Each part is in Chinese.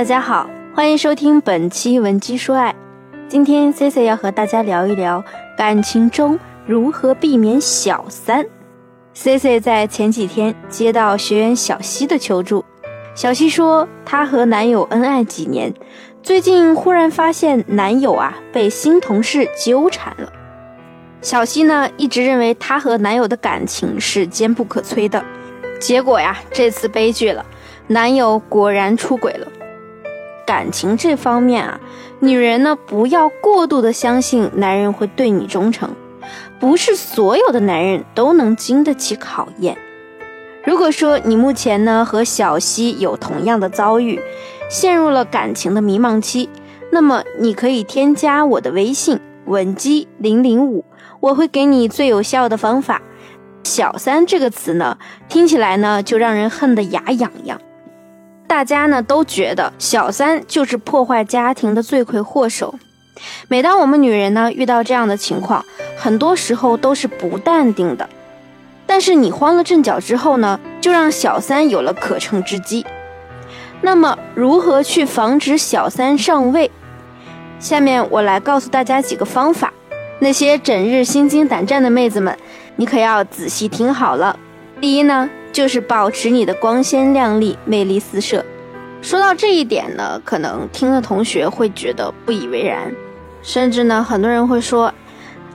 大家好，欢迎收听本期《文姬说爱》。今天 C C 要和大家聊一聊感情中如何避免小三。C C 在前几天接到学员小西的求助，小西说她和男友恩爱几年，最近忽然发现男友啊被新同事纠缠了。小西呢一直认为她和男友的感情是坚不可摧的，结果呀这次悲剧了，男友果然出轨了。感情这方面啊，女人呢不要过度的相信男人会对你忠诚，不是所有的男人都能经得起考验。如果说你目前呢和小西有同样的遭遇，陷入了感情的迷茫期，那么你可以添加我的微信文姬零零五，我会给你最有效的方法。小三这个词呢，听起来呢就让人恨得牙痒痒。大家呢都觉得小三就是破坏家庭的罪魁祸首。每当我们女人呢遇到这样的情况，很多时候都是不淡定的。但是你慌了阵脚之后呢，就让小三有了可乘之机。那么如何去防止小三上位？下面我来告诉大家几个方法。那些整日心惊胆战的妹子们，你可要仔细听好了。第一呢。就是保持你的光鲜亮丽、魅力四射。说到这一点呢，可能听的同学会觉得不以为然，甚至呢，很多人会说，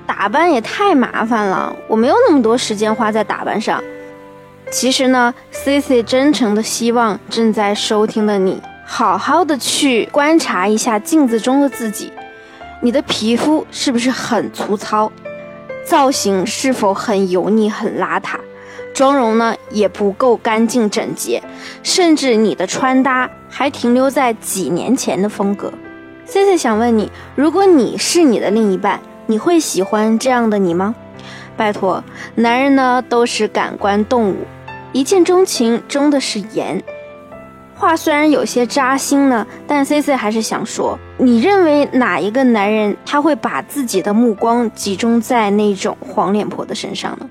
打扮也太麻烦了，我没有那么多时间花在打扮上。其实呢，Cici 真诚的希望正在收听的你，好好的去观察一下镜子中的自己，你的皮肤是不是很粗糙，造型是否很油腻、很邋遢。妆容呢也不够干净整洁，甚至你的穿搭还停留在几年前的风格。C C 想问你，如果你是你的另一半，你会喜欢这样的你吗？拜托，男人呢都是感官动物，一见钟情争的是颜。话虽然有些扎心呢，但 C C 还是想说，你认为哪一个男人他会把自己的目光集中在那种黄脸婆的身上呢？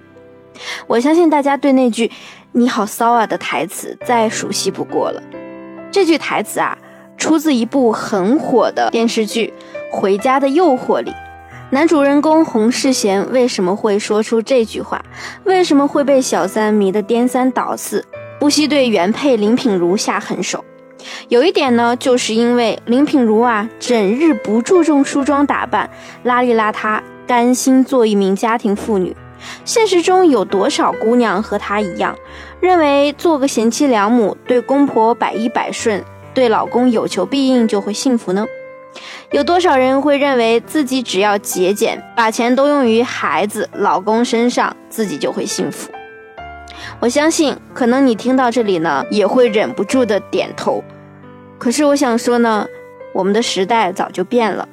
我相信大家对那句“你好骚啊”的台词再熟悉不过了。这句台词啊，出自一部很火的电视剧《回家的诱惑》里。男主人公洪世贤为什么会说出这句话？为什么会被小三迷得颠三倒四，不惜对原配林品如下狠手？有一点呢，就是因为林品如啊，整日不注重梳妆打扮，邋里邋遢，甘心做一名家庭妇女。现实中有多少姑娘和她一样，认为做个贤妻良母，对公婆百依百顺，对老公有求必应就会幸福呢？有多少人会认为自己只要节俭，把钱都用于孩子、老公身上，自己就会幸福？我相信，可能你听到这里呢，也会忍不住的点头。可是我想说呢，我们的时代早就变了，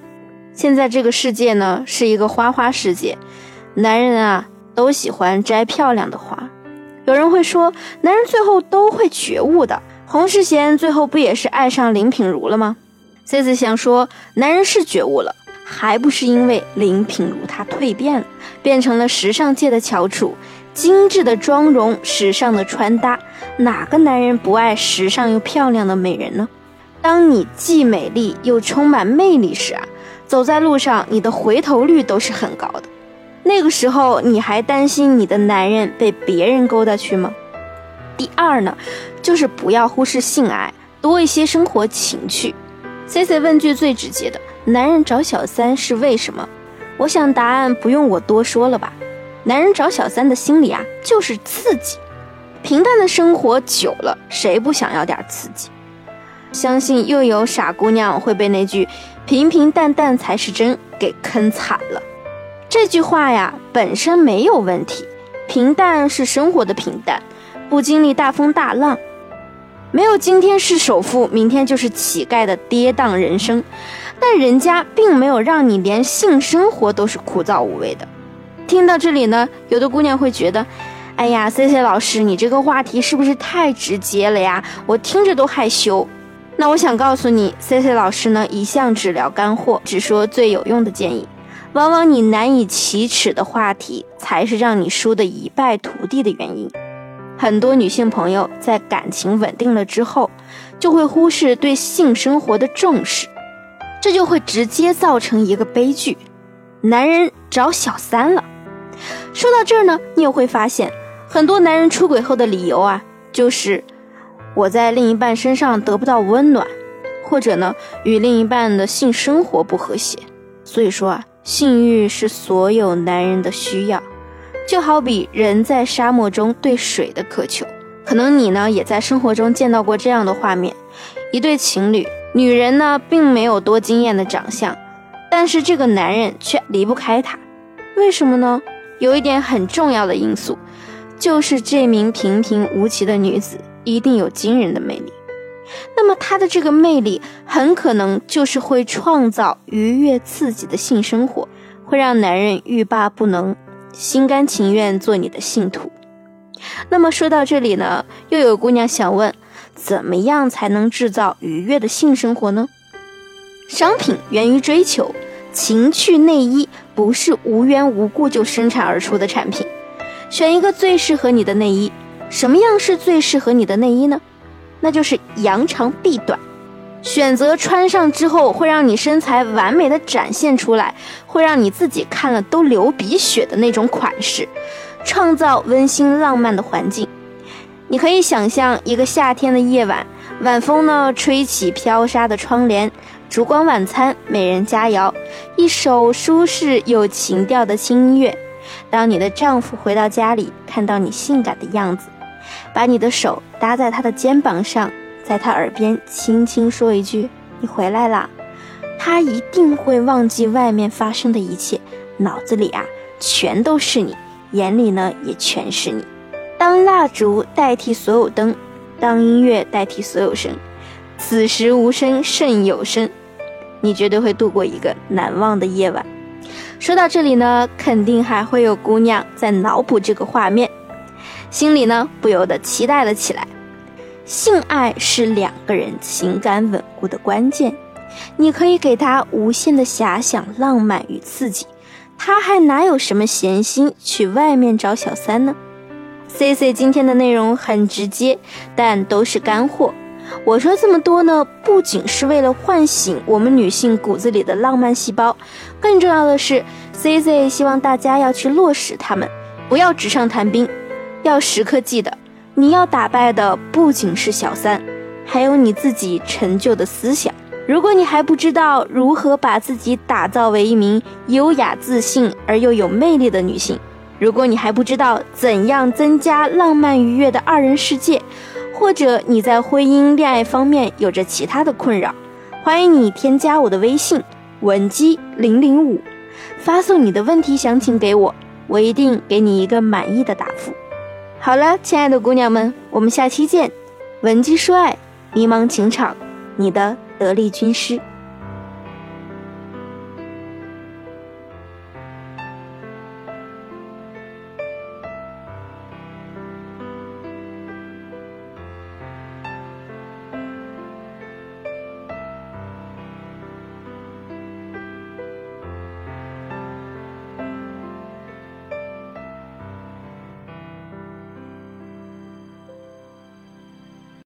现在这个世界呢，是一个花花世界，男人啊。都喜欢摘漂亮的花，有人会说，男人最后都会觉悟的。洪世贤最后不也是爱上林品如了吗？C C 想说，男人是觉悟了，还不是因为林品如她蜕变了，变成了时尚界的翘楚，精致的妆容，时尚的穿搭，哪个男人不爱时尚又漂亮的美人呢？当你既美丽又充满魅力时啊，走在路上，你的回头率都是很高的。那个时候你还担心你的男人被别人勾搭去吗？第二呢，就是不要忽视性爱，多一些生活情趣。C C 问句最直接的，男人找小三是为什么？我想答案不用我多说了吧。男人找小三的心理啊，就是刺激。平淡的生活久了，谁不想要点刺激？相信又有傻姑娘会被那句“平平淡淡才是真”给坑惨了。这句话呀，本身没有问题，平淡是生活的平淡，不经历大风大浪，没有今天是首富，明天就是乞丐的跌宕人生。但人家并没有让你连性生活都是枯燥无味的。听到这里呢，有的姑娘会觉得，哎呀，C C 老师，你这个话题是不是太直接了呀？我听着都害羞。那我想告诉你，C C 老师呢，一向只聊干货，只说最有用的建议。往往你难以启齿的话题，才是让你输得一败涂地的原因。很多女性朋友在感情稳定了之后，就会忽视对性生活的重视，这就会直接造成一个悲剧：男人找小三了。说到这儿呢，你也会发现，很多男人出轨后的理由啊，就是我在另一半身上得不到温暖，或者呢，与另一半的性生活不和谐。所以说啊，性欲是所有男人的需要。就好比人在沙漠中对水的渴求，可能你呢也在生活中见到过这样的画面：一对情侣，女人呢并没有多惊艳的长相，但是这个男人却离不开她。为什么呢？有一点很重要的因素，就是这名平平无奇的女子一定有惊人的魅力。那么她的这个魅力，很可能就是会创造愉悦刺激的性生活，会让男人欲罢不能。心甘情愿做你的信徒。那么说到这里呢，又有姑娘想问：怎么样才能制造愉悦的性生活呢？商品源于追求，情趣内衣不是无缘无故就生产而出的产品。选一个最适合你的内衣。什么样是最适合你的内衣呢？那就是扬长避短。选择穿上之后会让你身材完美的展现出来，会让你自己看了都流鼻血的那种款式，创造温馨浪漫的环境。你可以想象一个夏天的夜晚，晚风呢吹起飘纱的窗帘，烛光晚餐，美人佳肴，一首舒适有情调的轻音乐。当你的丈夫回到家里，看到你性感的样子，把你的手搭在他的肩膀上。在他耳边轻轻说一句：“你回来啦。”他一定会忘记外面发生的一切，脑子里啊全都是你，眼里呢也全是你。当蜡烛代替所有灯，当音乐代替所有声，此时无声胜有声，你绝对会度过一个难忘的夜晚。说到这里呢，肯定还会有姑娘在脑补这个画面，心里呢不由得期待了起来。性爱是两个人情感稳固的关键，你可以给他无限的遐想、浪漫与刺激，他还哪有什么闲心去外面找小三呢？C C 今天的内容很直接，但都是干货。我说这么多呢，不仅是为了唤醒我们女性骨子里的浪漫细胞，更重要的是，C C 希望大家要去落实它们，不要纸上谈兵，要时刻记得。你要打败的不仅是小三，还有你自己陈旧的思想。如果你还不知道如何把自己打造为一名优雅、自信而又有魅力的女性，如果你还不知道怎样增加浪漫愉悦的二人世界，或者你在婚姻恋爱方面有着其他的困扰，欢迎你添加我的微信文姬零零五，发送你的问题详情给我，我一定给你一个满意的答复。好了，亲爱的姑娘们，我们下期见。闻鸡说爱，迷茫情场，你的得力军师。